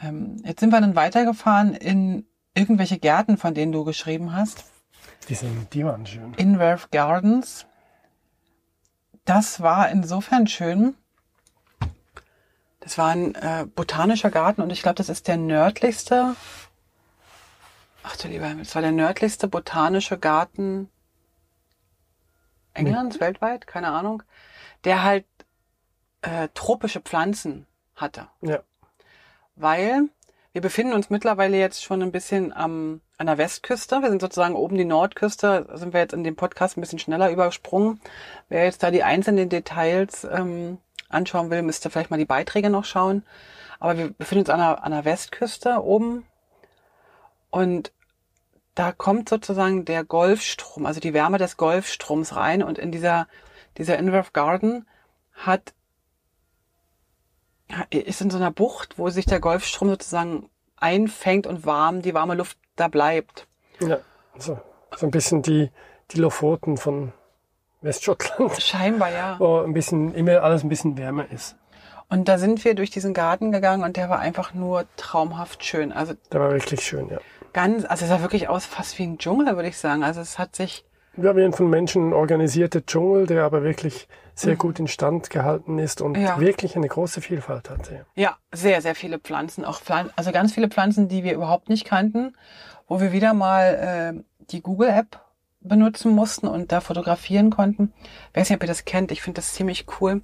Ähm, jetzt sind wir dann weitergefahren in irgendwelche Gärten, von denen du geschrieben hast. Die, sind, die waren schön. Inverve Gardens. Das war insofern schön. Das war ein äh, botanischer Garten und ich glaube, das ist der nördlichste. Ach du lieber Himmel, das war der nördlichste botanische Garten Englands, weltweit, keine Ahnung, der halt äh, tropische Pflanzen hatte Ja. weil wir befinden uns mittlerweile jetzt schon ein bisschen am, an der Westküste. Wir sind sozusagen oben die Nordküste, Da sind wir jetzt in dem Podcast ein bisschen schneller übersprungen. Wer jetzt da die einzelnen Details ähm, anschauen will, müsste vielleicht mal die Beiträge noch schauen. Aber wir befinden uns an der, an der Westküste oben und da kommt sozusagen der Golfstrom, also die Wärme des Golfstroms rein und in dieser, dieser Inverve Garden hat ist in so einer Bucht, wo sich der Golfstrom sozusagen einfängt und warm, die warme Luft da bleibt. Ja. So, so ein bisschen die, die Lofoten von Westschottland, Scheinbar, ja. wo ein bisschen, immer alles ein bisschen wärmer ist. Und da sind wir durch diesen Garten gegangen und der war einfach nur traumhaft schön. Also Der war wirklich schön, ja. Ganz, also es sah wirklich aus fast wie ein Dschungel, würde ich sagen. Also es hat sich, Wir haben einen von Menschen organisierter Dschungel, der aber wirklich sehr gut instand gehalten ist und Ja. wirklich eine große Vielfalt hatte. ja, sehr, sehr viele Pflanzen, auch Pflanzen, also ganz viele Pflanzen, die wir überhaupt nicht kannten, wo wir wieder mal äh, die Google-App benutzen mussten und da fotografieren konnten. Ich weiß nicht, ob ihr das kennt, ich finde das ziemlich cool.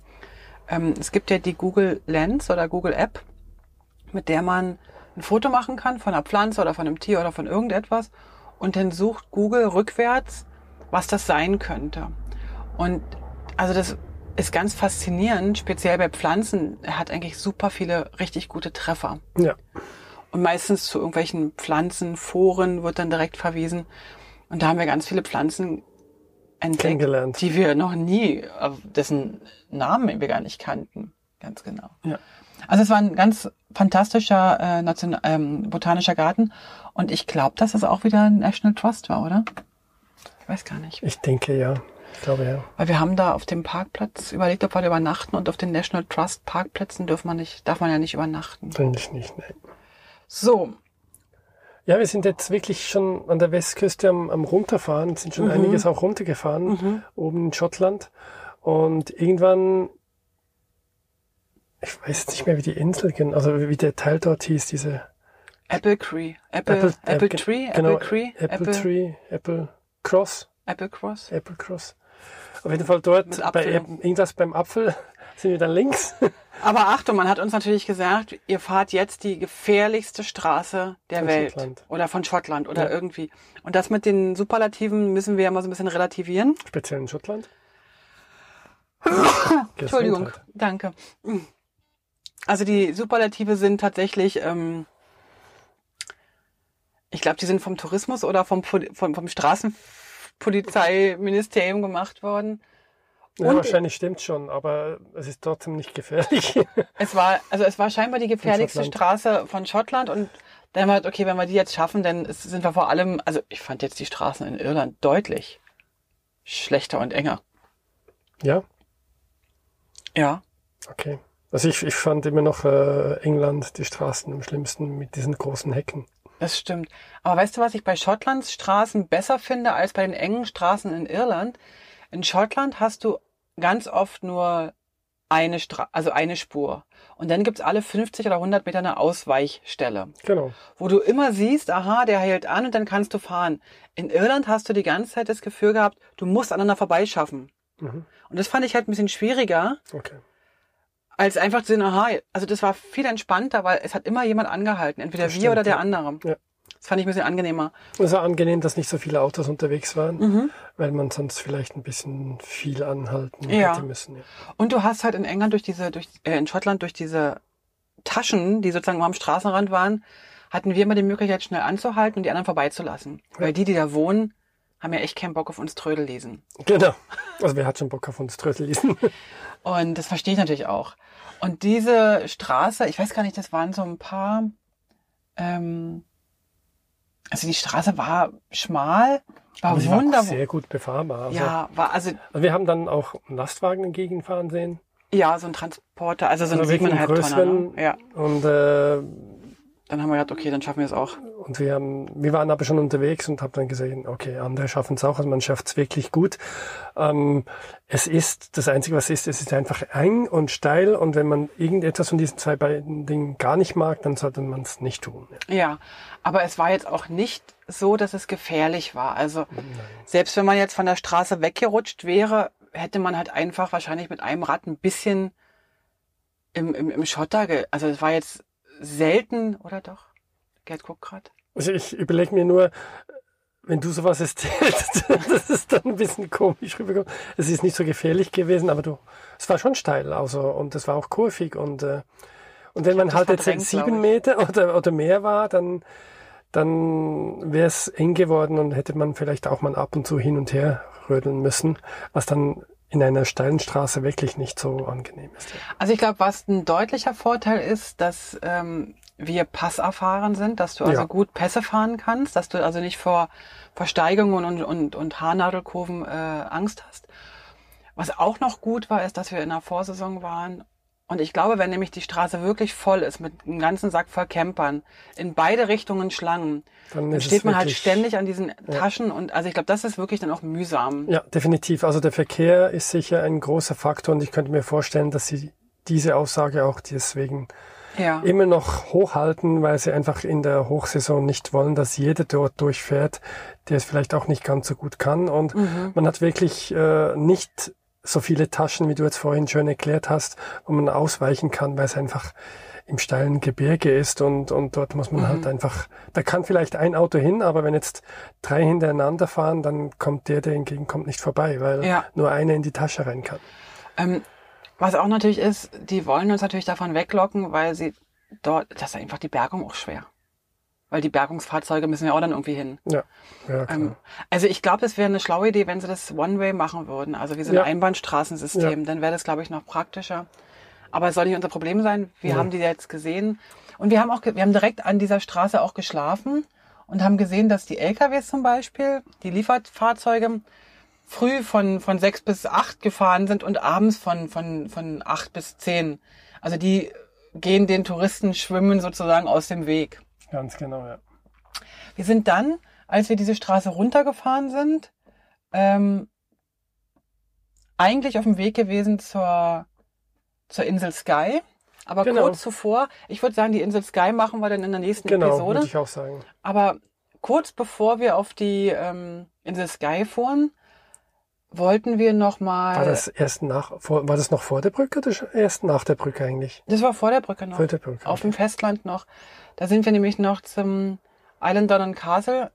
Ähm, es gibt ja die Google Lens oder Google App, mit der man ein Foto machen kann von einer Pflanze oder von einem Tier oder von irgendetwas und dann sucht Google rückwärts, was das sein könnte. Und also das ist ganz faszinierend, speziell bei Pflanzen. Er hat eigentlich super viele richtig gute Treffer. Ja, Und meistens zu irgendwelchen Pflanzenforen wird dann direkt verwiesen. Und da haben wir ganz viele Pflanzen entdeckt, die wir noch nie, äh, dessen Namen wir gar nicht kannten. Ganz genau. ja. Also es war ein ganz fantastischer äh, Nation ähm, botanischer Garten. Und ich glaube, dass es auch wieder ein National Trust war, oder? Ich weiß gar nicht. Ich denke ja. Ich glaube ja. Weil wir haben da auf dem Parkplatz überlegt, ob wir da übernachten und auf den National Trust Parkplätzen darf man nicht, darf man ja nicht übernachten. Eigentlich nicht, nein. So, Ja, wir sind jetzt wirklich schon an der Westküste am, am runterfahren, sind schon einiges auch runtergefahren, oben in Schottland. Und irgendwann, ich weiß nicht mehr, wie die Insel, also wie der Teil dort hieß, diese Apple Tree, Apple, Apple, äh, ge- Tree, genau, Apple Tree, Apple, Apple, Tree, Apple Cross, Apple Cross. Apple Cross. Auf jeden Fall dort, bei irgendwas beim Apfel, sind wir dann links. Aber Achtung, man hat uns natürlich gesagt, ihr fahrt jetzt die gefährlichste Straße der Von Welt. Schottland. Oder von Schottland oder Ja. irgendwie. Und das mit den Superlativen müssen wir ja mal so ein bisschen relativieren. Speziell in Schottland. Entschuldigung, danke. Also die Superlative sind tatsächlich, ähm, ich glaube, die sind vom Tourismus oder vom, vom, vom Straßenpolizeiministerium gemacht worden. Ja, wahrscheinlich stimmt schon, aber es ist trotzdem nicht gefährlich. Es war, also es war scheinbar die gefährlichste. Straße von Schottland und dann war, okay, wenn wir die jetzt schaffen, dann ist- sind wir vor allem, also ich fand jetzt die Straßen in Irland deutlich schlechter und enger. ja, Ja. okay. Also ich, ich fand immer noch äh, England die Straßen am schlimmsten mit diesen großen Hecken. Das stimmt. Aber weißt du, was ich bei Schottlands Straßen besser finde als bei den engen Straßen in Irland? In Schottland hast du ganz oft nur eine Stra also eine Spur. Und dann gibt's alle 50 oder 100 Meter eine Ausweichstelle, Genau. wo du immer siehst, aha, der hält an und dann kannst du fahren. In Irland hast du die ganze Zeit das Gefühl gehabt, du musst aneinander vorbeischaffen. Mhm. Und das fand ich halt ein bisschen schwieriger, Okay. Als einfach zu sehen, aha, also das war viel entspannter, weil es hat immer jemand angehalten, entweder Das wir stimmt, oder der ja. andere. Ja. Das fand ich ein bisschen angenehmer. Es war angenehm, dass nicht so viele Autos unterwegs waren, Mhm. weil man sonst vielleicht ein bisschen viel anhalten Ja. hätte müssen. Ja. Und du hast halt in England durch diese, durch, äh, in Schottland durch diese Taschen, die sozusagen am Straßenrand waren, hatten wir immer die Möglichkeit, schnell anzuhalten und die anderen vorbeizulassen. Weil die, die da wohnen, haben ja echt keinen Bock auf uns Trödel lesen. Genau. Also wer hat schon Bock auf uns Trödel lesen? Und das verstehe ich natürlich auch. Und diese Straße, ich weiß gar nicht, das waren so ein paar, ähm, also die Straße war schmal, war Aber sie war auch wunderbar. sehr gut befahrbar. Also, ja, war also also wir haben dann auch einen Lastwagen entgegenfahren sehen. ja so ein Transporter, also so ein Also einen siebeneinhalb Tonner. Ne? Ja, Und, äh, dann haben wir gedacht, okay, dann schaffen wir es auch. und wir, haben, wir waren aber schon unterwegs und haben dann gesehen, okay, andere schaffen es auch, also man schafft es wirklich gut. Ähm, es ist, das Einzige, was ist, es ist einfach eng und steil und wenn man irgendetwas von diesen zwei beiden Dingen gar nicht mag, dann sollte man es nicht tun. Ja. Ja, aber es war jetzt auch nicht so, dass es gefährlich war. Also selbst wenn man jetzt von der Straße weggerutscht wäre, hätte man halt einfach wahrscheinlich mit einem Rad ein bisschen im, im, im Schotter, ge also es war jetzt selten, oder doch? Gerd guckt grad. Also ich überlege mir nur, wenn du sowas erzählst, das ist dann ein bisschen komisch rübergekommen. Es ist nicht so gefährlich gewesen, aber du, es war schon steil, also und es war auch kurvig und äh, und wenn man halt jetzt sieben. Meter oder oder mehr war, dann dann wäre es eng geworden und hätte man vielleicht auch mal ab und zu hin und her rödeln müssen, was dann in einer steilen Straße wirklich nicht so angenehm ist. Also ich glaube, was ein deutlicher Vorteil ist, dass ähm, wir passerfahren sind, dass du also Ja. gut Pässe fahren kannst, dass du also nicht vor Versteigungen und, und, und Haarnadelkurven äh, Angst hast. Was auch noch gut war, ist, dass wir in der Vorsaison waren. Und ich glaube, wenn nämlich die Straße wirklich voll ist mit einem ganzen Sack voll Campern, in beide Richtungen Schlangen, Dann dann steht man halt ständig an diesen Taschen und also ich glaube, das ist wirklich dann auch mühsam. Ja, definitiv. Also der Verkehr ist sicher ein großer Faktor und ich könnte mir vorstellen, dass sie diese Aussage auch deswegen Ja. immer noch hochhalten, weil sie einfach in der Hochsaison nicht wollen, dass jeder dort durchfährt, der es vielleicht auch nicht ganz so gut kann. Und Mhm. man hat wirklich äh, nicht so viele Taschen, wie du jetzt vorhin schön erklärt hast, wo man ausweichen kann, weil es einfach im steilen Gebirge ist und, und dort muss man Mhm. halt einfach, da kann vielleicht ein Auto hin, aber wenn jetzt drei hintereinander fahren, dann kommt der, der entgegenkommt, nicht vorbei, weil Ja. nur einer in die Tasche rein kann. Ähm, was auch natürlich ist, die wollen uns natürlich davon weglocken, weil sie dort, das ist einfach die Bergung auch schwer. Weil die Bergungsfahrzeuge müssen ja auch dann irgendwie hin. Ja, ja. Ähm, also ich glaube, das wäre eine schlaue Idee, wenn sie das One-Way machen würden, also wie so ein Ja. Einbahnstraßensystem, dann wäre das, glaube ich, noch praktischer. Aber es soll nicht unser Problem sein. Wir Ja. haben die jetzt gesehen. Und wir haben auch, wir haben direkt an dieser Straße auch geschlafen und haben gesehen, dass die LKWs zum Beispiel, die Lieferfahrzeuge, früh von, von sechs bis acht gefahren sind und abends von, von, von acht bis zehn. Also die gehen den Touristen schwimmen sozusagen aus dem Weg. Ganz genau, ja. Wir sind dann, als wir diese Straße runtergefahren sind, ähm, eigentlich auf dem Weg gewesen zur, zur Insel Sky. Aber Genau. kurz zuvor, ich würde sagen, die Insel Sky machen wir dann in der nächsten Genau, Episode. würde ich auch sagen. Aber kurz bevor wir auf die ähm, Insel Sky fuhren, wollten wir noch mal. War das erst nach, vor, war das noch vor der Brücke oder erst nach der Brücke eigentlich? das war vor der Brücke noch. Vor der Brücke. Auf dem Festland noch. Da sind wir nämlich noch zum Island Down Castle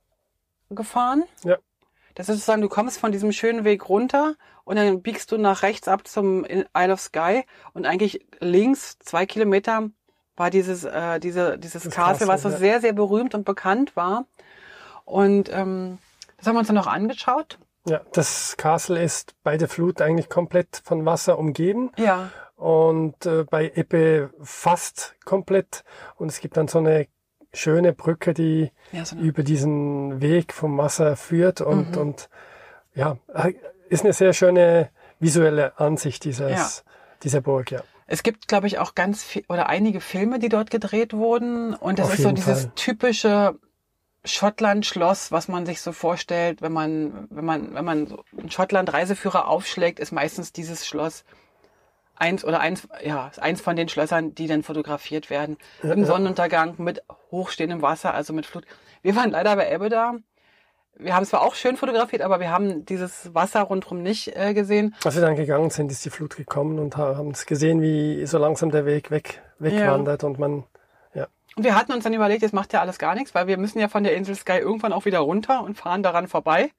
gefahren. Ja. Das ist sozusagen, du kommst von diesem schönen Weg runter und dann biegst du nach rechts ab zum Isle of Skye und eigentlich links zwei Kilometer war dieses, äh, diese, dieses Das Castle, was so Castle, ja. sehr, sehr berühmt und bekannt war. Und ähm, das haben wir uns dann noch angeschaut. Ja, das Castle ist bei der Flut eigentlich komplett von Wasser umgeben Ja. und äh, bei Ebbe fast komplett. Und es gibt dann so eine schöne Brücke, die ja so über diesen Weg vom Wasser führt und, Mhm. und ja, ist eine sehr schöne visuelle Ansicht dieses, Ja. dieser Burg, ja. Es gibt, glaube ich, auch ganz viel oder einige Filme, die dort gedreht wurden. Und das Auf ist so dieses Fall. typische Schottland-Schloss, was man sich so vorstellt, wenn man, wenn man, wenn man so einen Schottland-Reiseführer aufschlägt, ist meistens dieses Schloss eins oder eins, ja, eins von den Schlössern, die dann fotografiert werden. Im Sonnenuntergang mit hochstehendem Wasser, also mit Flut. Wir waren leider bei Ebbe da. Wir haben es zwar auch schön fotografiert, aber wir haben dieses Wasser rundherum nicht äh, gesehen. Als wir dann gegangen sind, ist die Flut gekommen und haben es gesehen, wie so langsam der Weg weg, wegwandert und man, ja. Und wir hatten uns dann überlegt, jetzt macht ja alles gar nichts, weil wir müssen ja von der Insel Sky irgendwann auch wieder runter und fahren daran vorbei.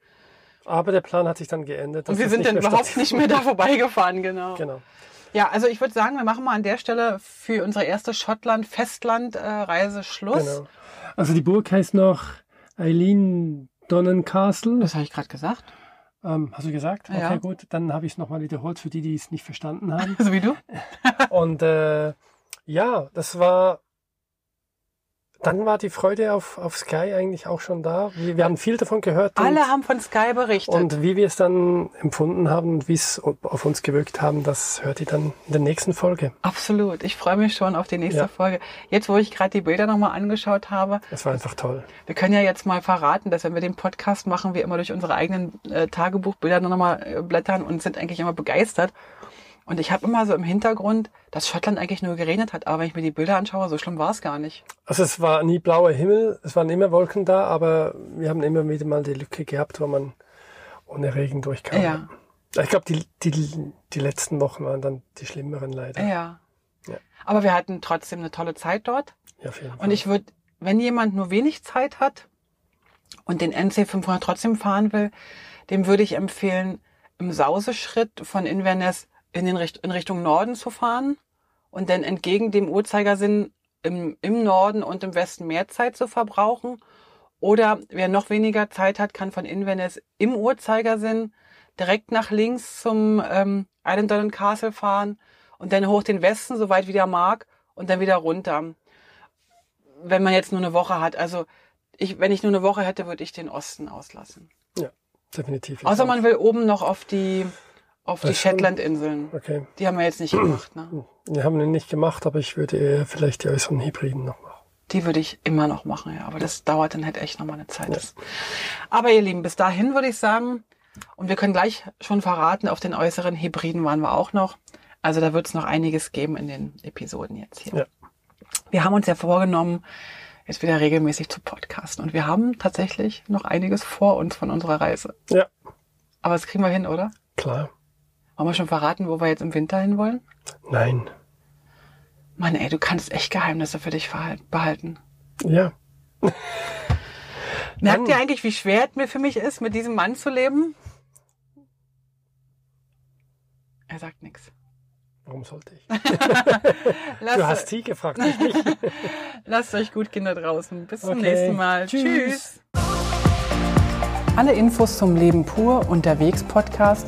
Aber der Plan hat sich dann geändert. Und wir sind dann überhaupt nicht mehr da vorbeigefahren, genau. Genau. Ja, also ich würde sagen, wir machen mal an der Stelle für unsere erste Schottland-Festland-Reise Schluss. genau. Also die Burg heißt noch Eileen Donnencastle. Das habe ich gerade gesagt. Ähm, hast du gesagt? Okay, Ja. gut. Dann habe ich es nochmal wiederholt für die, die es nicht verstanden haben. So wie du? Und äh, ja, das war. Dann war die Freude auf, auf Sky eigentlich auch schon da. Wir, wir haben viel davon gehört. Alle haben von Sky berichtet. und wie wir es dann empfunden haben und wie es auf uns gewirkt haben, das hört ihr dann in der nächsten Folge. Absolut. Ich freue mich schon auf die nächste Ja. Folge. Jetzt, wo ich gerade die Bilder nochmal angeschaut habe, Es war einfach toll. wir können ja jetzt mal verraten, dass wenn wir den Podcast machen, wir immer durch unsere eigenen äh, Tagebuchbilder nochmal äh, blättern und sind eigentlich immer begeistert. Und ich habe immer so im Hintergrund, dass Schottland eigentlich nur geregnet hat. Aber wenn ich mir die Bilder anschaue, so schlimm war es gar nicht. Also es war nie blauer Himmel, es waren immer Wolken da, aber wir haben immer wieder mal die Lücke gehabt, wo man ohne Regen durchkam. Ja. Ich glaube, die, die, die letzten Wochen waren dann die schlimmeren leider. Ja. Ja. Aber wir hatten trotzdem eine tolle Zeit dort. Ja, auf jeden Fall. Und ich würde, wenn jemand nur wenig Zeit hat und den NC 500 trotzdem fahren will, dem würde ich empfehlen, im Sauseschritt von Inverness in, den Richt in Richtung Norden zu fahren und dann entgegen dem Uhrzeigersinn im, im Norden und im Westen mehr Zeit zu verbrauchen. Oder wer noch weniger Zeit hat, kann von Inverness im Uhrzeigersinn direkt nach links zum ähm, Island Island Castle fahren und dann hoch den Westen, soweit wie der mag, und dann wieder runter wenn man jetzt nur eine Woche hat. Also ich, wenn ich nur eine Woche hätte, würde ich den Osten auslassen. ja, definitiv. Außer man will oben noch auf die auf die Das. Shetland-Inseln. Okay. Die haben wir jetzt nicht gemacht. Ne? Wir haben ihn nicht gemacht, aber ich würde eher vielleicht die äußeren Hybriden noch machen. Die würde ich immer noch machen, ja. Aber das dauert dann halt echt nochmal eine Zeit. Aber ihr Lieben, bis dahin würde ich sagen, und wir können gleich schon verraten, auf den äußeren Hybriden waren wir auch noch. Also da wird es noch einiges geben in den Episoden jetzt hier. Ja. Wir haben uns ja vorgenommen, jetzt wieder regelmäßig zu podcasten. Und wir haben tatsächlich noch einiges vor uns von unserer Reise. Ja, Aber das kriegen wir hin, oder? klar. Wollen wir schon verraten, wo wir jetzt im Winter hin wollen? Nein. Mann, ey, du kannst echt Geheimnisse für dich behalten. Ja. Merkt ihr eigentlich, wie schwer es mir für mich ist, mit diesem Mann zu leben? Er sagt nichts. Warum sollte ich? Du hast sie gefragt, nicht mich. lasst euch gut, Kinder draußen. Bis zum Okay. nächsten Mal. Tschüss. Tschüss. Alle Infos zum Leben pur unterwegs Podcast